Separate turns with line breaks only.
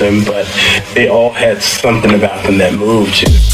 them, but they all had something about them that moved you.